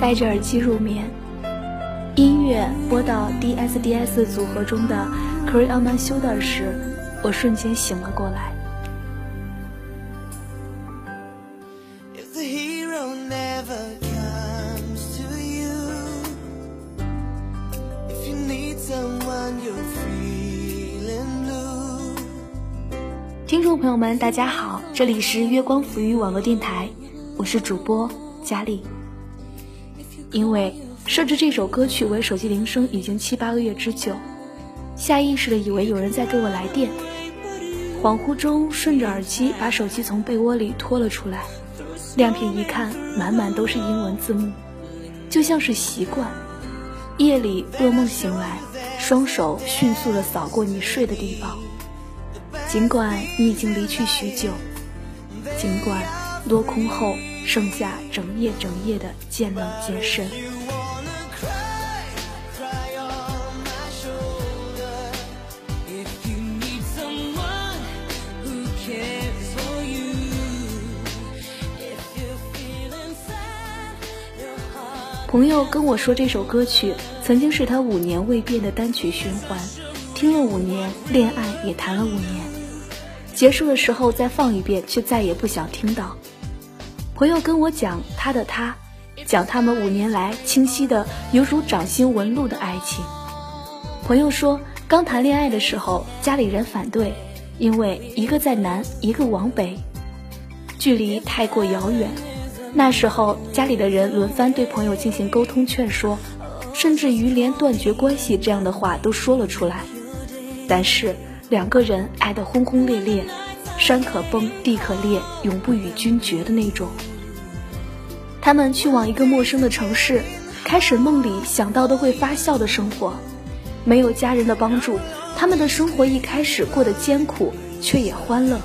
戴着耳机入眠，音乐播到 DSDS 组合中的《Cry on My Shoulder》时，我瞬间醒了过来。朋友们，大家好，这里是月光抚育网络电台，我是主播佳丽。因为设置这首歌曲为手机铃声已经七八个月之久，下意识的以为有人在给我来电，恍惚中顺着耳机把手机从被窝里拖了出来，亮屏一看，满满都是英文字幕，就像是习惯。夜里噩梦醒来，双手迅速的扫过你睡的地方，尽管你已经离去许久，尽管落空后。剩下整夜整夜的渐冷渐深。朋友跟我说，这首歌曲曾经是他五年未变的单曲循环，听了五年，恋爱也谈了五年，结束的时候再放一遍，却再也不想听到。朋友跟我讲他的他，讲他们五年来清晰的犹如掌心纹路的爱情。朋友说，刚谈恋爱的时候，家里人反对，因为一个在南，一个往北，距离太过遥远。那时候家里的人轮番对朋友进行沟通劝说，甚至于连断绝关系这样的话都说了出来。但是两个人爱得轰轰烈烈。山可崩，地可裂，永不与君绝的那种。他们去往一个陌生的城市，开始梦里想到都会发笑的生活。没有家人的帮助，他们的生活一开始过得艰苦，却也欢乐。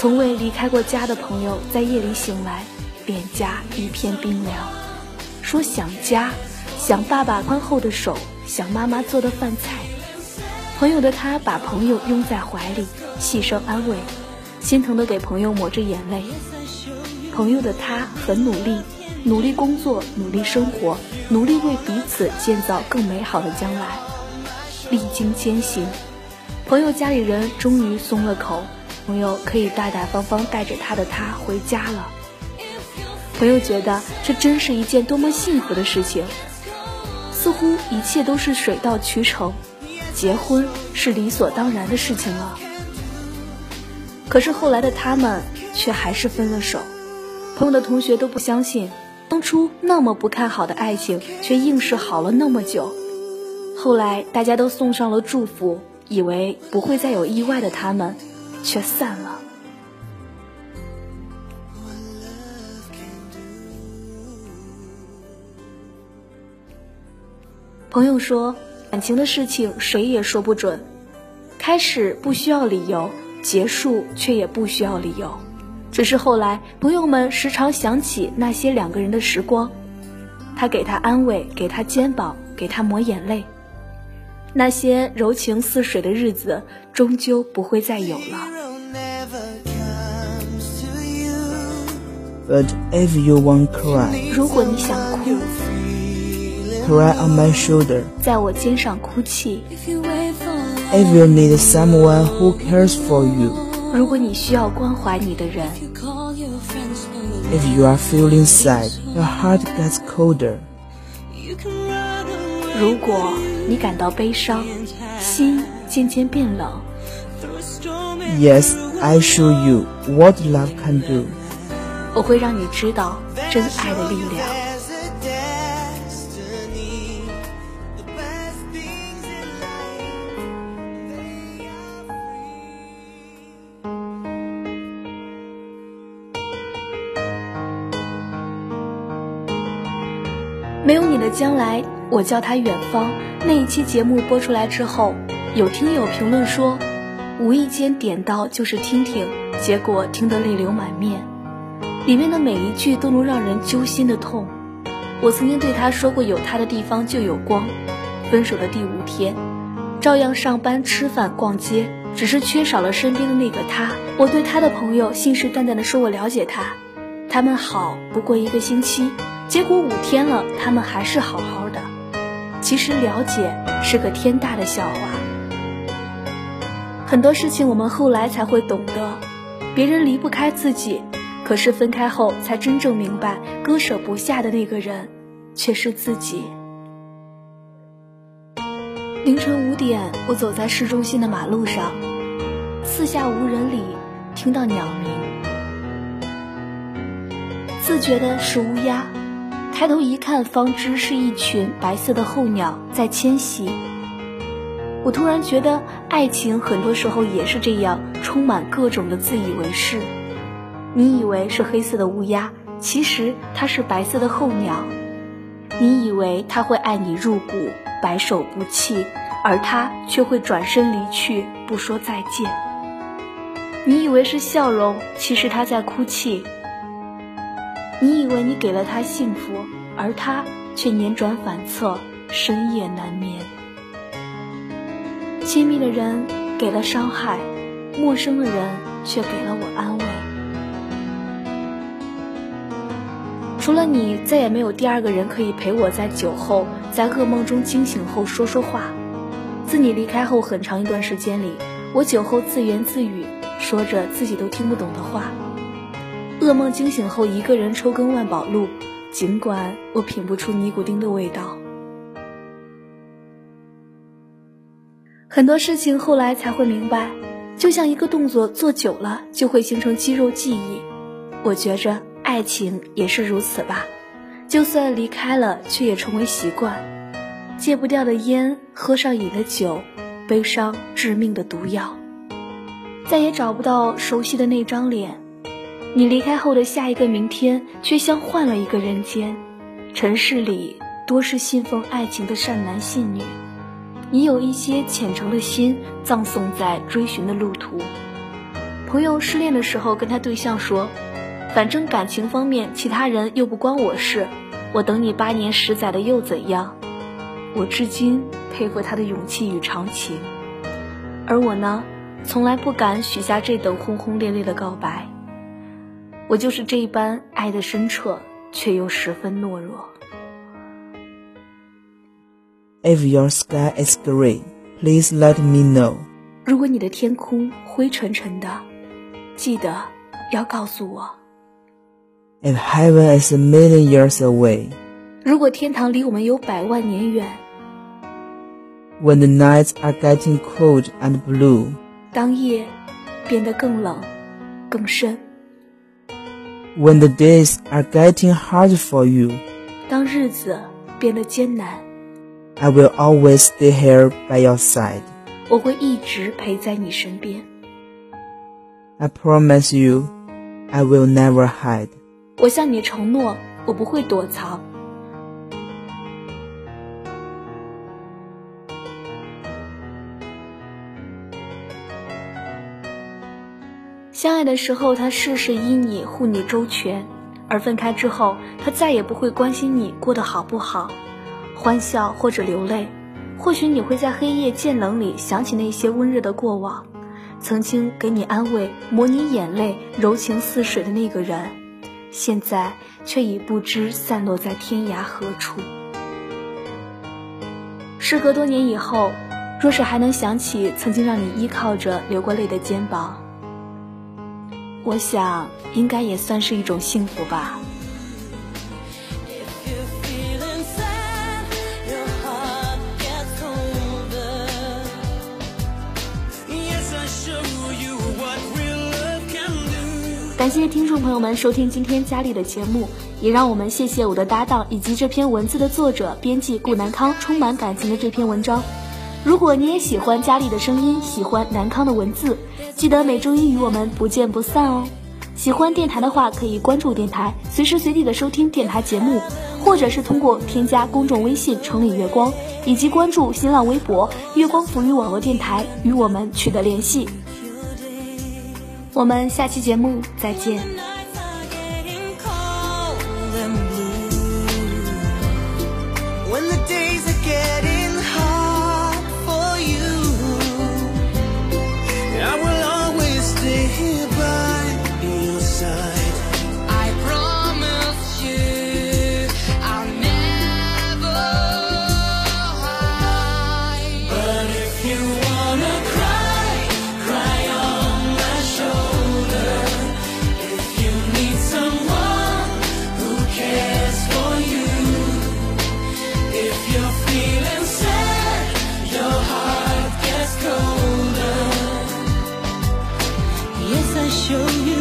从未离开过家的朋友，在夜里醒来。脸颊一片冰凉，说想家，想爸爸宽厚的手，想妈妈做的饭菜。朋友的他把朋友拥在怀里，细声安慰，心疼的给朋友抹着眼泪。朋友的他很努力，努力工作，努力生活，努力为彼此建造更美好的将来。历经艰辛，朋友家里人终于松了口，朋友可以大大方方带着他的他回家了。朋友觉得这真是一件多么幸福的事情，似乎一切都是水到渠成，结婚是理所当然的事情了。可是后来的他们却还是分了手，朋友的同学都不相信，当初那么不看好的爱情，却硬是好了那么久。后来大家都送上了祝福，以为不会再有意外的他们，却散了。朋友说，感情的事情谁也说不准，开始不需要理由，结束却也不需要理由。只是后来，朋友们时常想起那些两个人的时光，他给他安慰，给他肩膀，给他抹眼泪。那些柔情似水的日子，终究不会再有了。But if you want cry，如果你想哭。cry on my shoulder，在我肩上哭泣。If you need someone who cares for you，如果你需要关怀你的人。If you are feeling sad，your heart gets colder。如果你感到悲伤，心渐渐变冷。Yes，I show you what love can do。我会让你知道真爱的力量。没有你的将来，我叫他远方。那一期节目播出来之后，有听友评论说，无意间点到就是听听，结果听得泪流满面。里面的每一句都能让人揪心的痛。我曾经对他说过，有他的地方就有光。分手的第五天，照样上班、吃饭、逛街，只是缺少了身边的那个他。我对他的朋友信誓旦旦地说我了解他，他们好不过一个星期，结果五天了，他们还是好好。其实了解是个天大的笑话。很多事情我们后来才会懂得，别人离不开自己，可是分开后才真正明白，割舍不下的那个人，却是自己。凌晨五点，我走在市中心的马路上，四下无人里，听到鸟鸣，自觉的是乌鸦。抬头一看，方知是一群白色的候鸟在迁徙。我突然觉得，爱情很多时候也是这样，充满各种的自以为是。你以为是黑色的乌鸦，其实它是白色的候鸟。你以为他会爱你入骨。白首不弃，而他却会转身离去，不说再见。你以为是笑容，其实他在哭泣。你以为你给了他幸福，而他却辗转反侧，深夜难眠。亲密的人给了伤害，陌生的人却给了我安慰。除了你，再也没有第二个人可以陪我在酒后。在噩梦中惊醒后说说话。自你离开后很长一段时间里，我酒后自言自语，说着自己都听不懂的话。噩梦惊醒后，一个人抽根万宝路，尽管我品不出尼古丁的味道。很多事情后来才会明白，就像一个动作做久了就会形成肌肉记忆。我觉着爱情也是如此吧。就算离开了，却也成为习惯。戒不掉的烟，喝上瘾的酒，悲伤致命的毒药。再也找不到熟悉的那张脸。你离开后的下一个明天，却像换了一个人间。尘世里多是信奉爱情的善男信女，你有一些虔诚的心，葬送在追寻的路途。朋友失恋的时候，跟他对象说。反正感情方面，其他人又不关我事，我等你八年十载的又怎样？我至今佩服他的勇气与长情，而我呢，从来不敢许下这等轰轰烈烈的告白。我就是这般爱的深彻，却又十分懦弱。If your sky is gray, please let me know。如果你的天空灰沉沉的，记得要告诉我。If heaven is a million years away，如果天堂离我们有百万年远，When the nights are getting cold and blue，当夜变得更冷、更深 ，When the days are getting hard for you，当日子变得艰难，I will always stay here by your side，我会一直陪在你身边。I promise you，I will never hide。我向你承诺，我不会躲藏。 相爱的时候，他事事依你，护你周全；而分开之后，他再也不会关心你过得好不好，欢笑或者流泪。或许你会在黑夜渐冷里想起那些温热的过往，曾经给你安慰、模拟眼泪、柔情似水的那个人。现在却已不知散落在天涯何处。时隔多年以后，若是还能想起曾经让你依靠着流过泪的肩膀，我想应该也算是一种幸福吧。感谢听众朋友们收听今天佳丽的节目，也让我们谢谢我的搭档以及这篇文字的作者编辑顾南康充满感情的这篇文章。如果你也喜欢佳丽的声音喜欢南康的文字记得每周一与我们不见不散哦。喜欢电台的话可以关注电台随时随地的收听电台节目或者是通过添加公众微信成里月光以及关注新浪微博月光赋予网络电台与我们取得联系。我们下期节目再见。永远